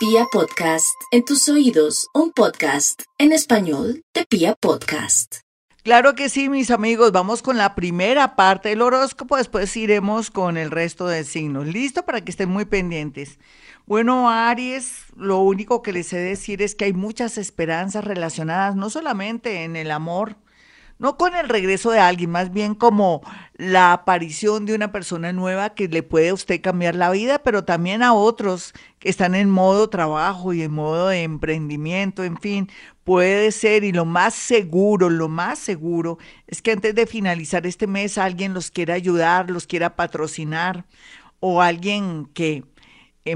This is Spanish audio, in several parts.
Pia Podcast, en tus oídos, un podcast en español de Pia Podcast. Claro que sí, mis amigos, vamos con la primera parte del horóscopo, después iremos con el resto de signos. ¿Listo? Para que estén muy pendientes. Bueno, Aries, lo único que les he de decir es que hay muchas esperanzas relacionadas no solamente en el amor, no con el regreso de alguien, más bien como la aparición de una persona nueva que le puede a usted cambiar la vida, pero también a otros que están en modo trabajo y en modo de emprendimiento, en fin, puede ser. Y lo más seguro, lo más seguro es que antes de finalizar este mes alguien los quiera ayudar, los quiera patrocinar o alguien que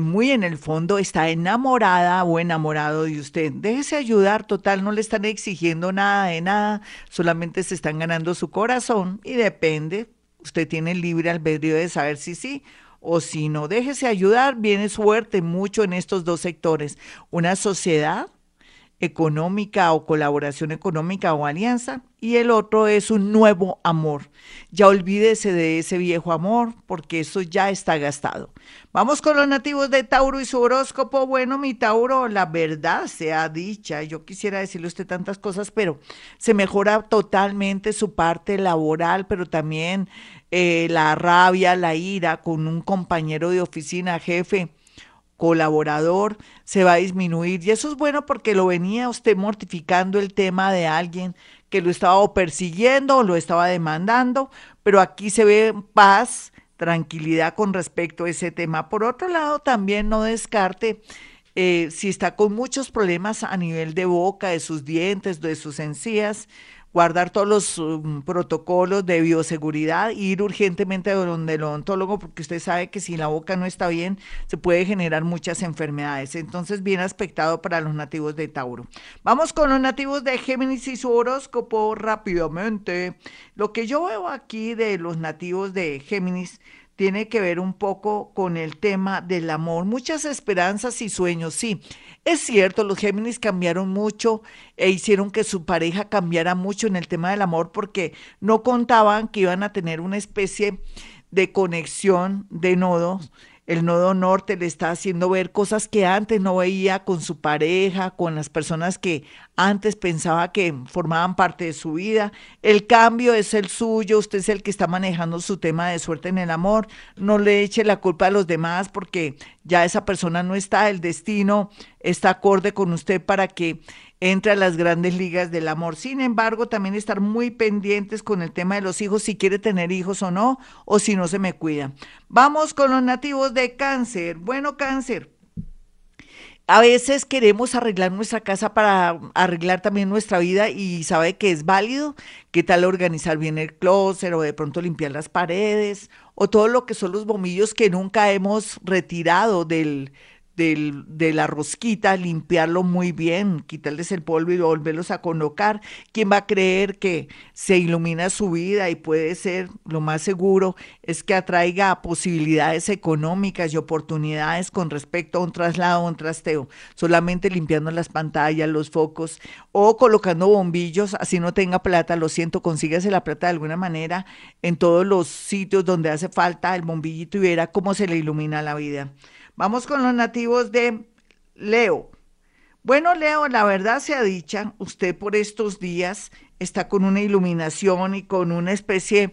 muy en el fondo está enamorada o enamorado de usted. Déjese ayudar, total, no le están exigiendo nada de nada, solamente se están ganando su corazón y depende, usted tiene libre albedrío de saber si sí o si no. Déjese ayudar, viene suerte mucho en estos dos sectores. Una sociedad económica o colaboración económica o alianza y el otro es un nuevo amor. Ya olvídese de ese viejo amor porque eso ya está gastado. Vamos con los nativos de Tauro y su horóscopo. Bueno, mi Tauro, la verdad sea dicha, yo quisiera decirle a usted tantas cosas, pero se mejora totalmente su parte laboral, pero también eh, la rabia, la ira con un compañero de oficina, jefe colaborador se va a disminuir y eso es bueno porque lo venía usted mortificando el tema de alguien que lo estaba persiguiendo o lo estaba demandando, pero aquí se ve paz, tranquilidad con respecto a ese tema. Por otro lado, también no descarte eh, si está con muchos problemas a nivel de boca, de sus dientes, de sus encías, guardar todos los um, protocolos de bioseguridad ir urgentemente donde el odontólogo porque usted sabe que si la boca no está bien se puede generar muchas enfermedades. Entonces, bien aspectado para los nativos de Tauro. Vamos con los nativos de Géminis y su horóscopo rápidamente. Lo que yo veo aquí de los nativos de Géminis tiene que ver un poco con el tema del amor. Muchas esperanzas y sueños, sí. Es cierto, los Géminis cambiaron mucho e hicieron que su pareja cambiara mucho en el tema del amor porque no contaban que iban a tener una especie de conexión de nodos el nodo norte le está haciendo ver cosas que antes no veía con su pareja, con las personas que antes pensaba que formaban parte de su vida. El cambio es el suyo, usted es el que está manejando su tema de suerte en el amor. No le eche la culpa a los demás porque ya esa persona no está, el destino está acorde con usted para que entre a las grandes ligas del amor. Sin embargo, también estar muy pendientes con el tema de los hijos, si quiere tener hijos o no, o si no se me cuida. Vamos con los nativos de cáncer. Bueno, cáncer. A veces queremos arreglar nuestra casa para arreglar también nuestra vida y sabe que es válido. ¿Qué tal organizar bien el closet o de pronto limpiar las paredes o todo lo que son los bombillos que nunca hemos retirado del, del, de la rosquita, limpiarlo muy bien, quitarles el polvo y volverlos a colocar. ¿Quién va a creer que se ilumina su vida y puede ser lo más seguro es que atraiga posibilidades económicas y oportunidades con respecto a un traslado un trasteo? Solamente limpiando las pantallas, los focos o colocando bombillos, así no tenga plata, lo siento, consígase la plata de alguna manera en todos los sitios donde hace falta el bombillito y verá cómo se le ilumina la vida. Vamos con los nativos de Leo. Bueno, Leo, la verdad sea dicha, usted por estos días está con una iluminación y con una especie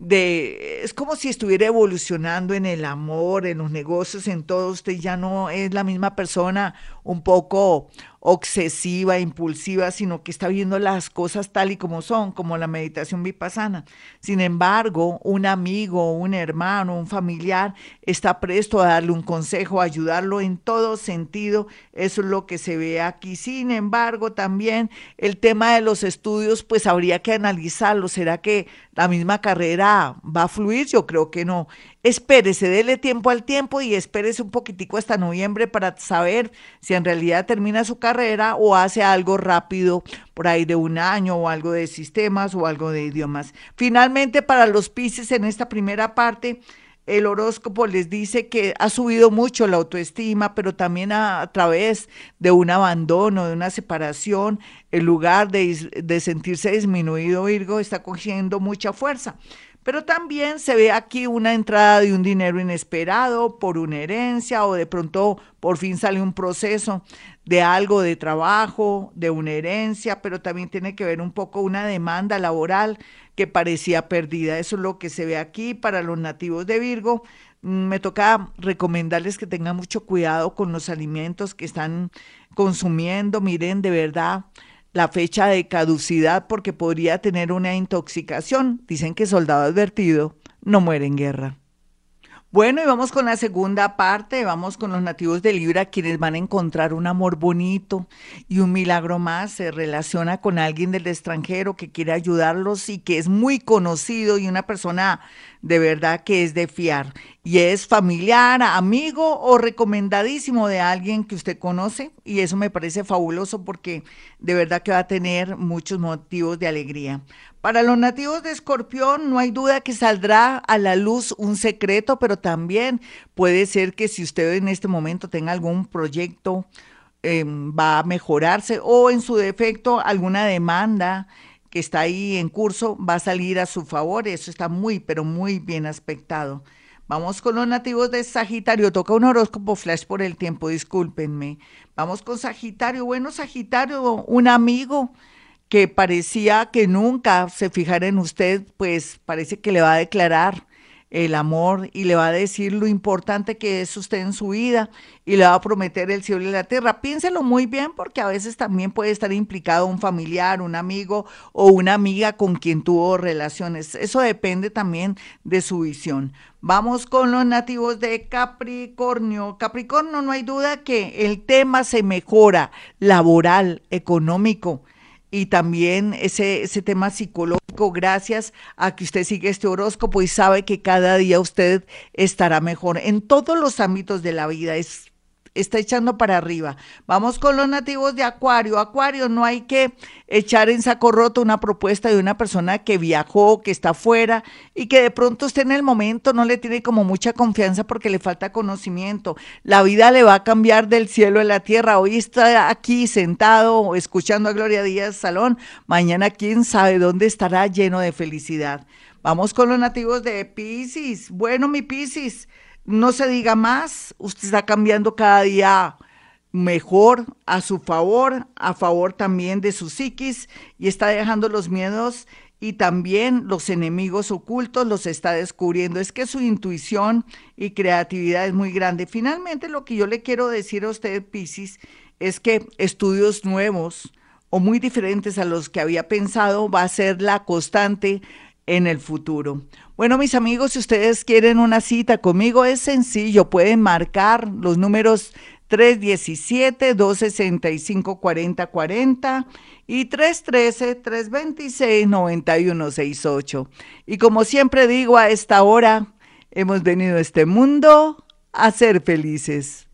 de, es como si estuviera evolucionando en el amor, en los negocios, en todo, usted ya no es la misma persona un poco obsesiva, impulsiva, sino que está viendo las cosas tal y como son, como la meditación vipassana. Sin embargo, un amigo, un hermano, un familiar está presto a darle un consejo, a ayudarlo en todo sentido. Eso es lo que se ve aquí. Sin embargo, también el tema de los estudios, pues habría que analizarlo. ¿Será que la misma carrera va a fluir? Yo creo que no espérese, dele tiempo al tiempo y espérese un poquitico hasta noviembre para saber si en realidad termina su carrera o hace algo rápido por ahí de un año o algo de sistemas o algo de idiomas. Finalmente, para los Pisces en esta primera parte, el horóscopo les dice que ha subido mucho la autoestima, pero también a, través de un abandono, de una separación, el lugar de, de sentirse disminuido Virgo está cogiendo mucha fuerza. Pero también se ve aquí una entrada de un dinero inesperado por una herencia o de pronto por fin sale un proceso de algo de trabajo, de una herencia, pero también tiene que ver un poco una demanda laboral que parecía perdida. Eso es lo que se ve aquí para los nativos de Virgo. Mm, me toca recomendarles que tengan mucho cuidado con los alimentos que están consumiendo. Miren, de verdad, la fecha de caducidad porque podría tener una intoxicación. Dicen que soldado advertido no muere en guerra. Bueno, y vamos con la segunda parte, vamos con los nativos de Libra, quienes van a encontrar un amor bonito y un milagro más. Se relaciona con alguien del extranjero que quiere ayudarlos y que es muy conocido y una persona de verdad que es de fiar. Y es familiar, amigo o recomendadísimo de alguien que usted conoce. Y eso me parece fabuloso porque de verdad que va a tener muchos motivos de alegría. Para los nativos de Escorpión no hay duda que saldrá a la luz un secreto, pero también puede ser que si usted en este momento tenga algún proyecto, em, va a mejorarse o en su defecto alguna demanda que está ahí en curso va a salir a su favor. Eso está muy, pero muy bien aspectado. Vamos con los nativos de Sagitario. Toca un horóscopo flash por el tiempo, discúlpenme. Vamos con Sagitario. Bueno, Sagitario, un amigo que parecía que nunca se fijara en usted, pues parece que le va a declarar el amor y le va a decir lo importante que es usted en su vida y le va a prometer el cielo y la tierra. Piénselo muy bien porque a veces también puede estar implicado un familiar, un amigo o una amiga con quien tuvo relaciones. Eso depende también de su visión. Vamos con los nativos de Capricornio. Capricornio, no hay duda que el tema se mejora laboral, económico y también ese, ese tema psicológico, gracias a que usted sigue este horóscopo y sabe que cada día usted estará mejor en todos los ámbitos de la vida. Es está echando para arriba. Vamos con los nativos de Acuario. Acuario, no hay que echar en saco roto una propuesta de una persona que viajó, que está afuera y que de pronto usted en el momento no le tiene como mucha confianza porque le falta conocimiento. La vida le va a cambiar del cielo a la tierra. Hoy está aquí sentado escuchando a Gloria Díaz Salón. Mañana quién sabe dónde estará lleno de felicidad. Vamos con los nativos de Pisces. Bueno, mi Pisces no se diga más, usted está cambiando cada día mejor a su favor, a favor también de su psiquis y está dejando los miedos y también los enemigos ocultos los está descubriendo. Es que su intuición y creatividad es muy grande. Finalmente, lo que yo le quiero decir a usted, Piscis, es que estudios nuevos o muy diferentes a los que había pensado va a ser la constante en el futuro. Bueno, mis amigos, si ustedes quieren una cita conmigo, es sencillo, pueden marcar los números 317-265-4040 y 313-326-9168. Y como siempre digo, a esta hora hemos venido a este mundo a ser felices.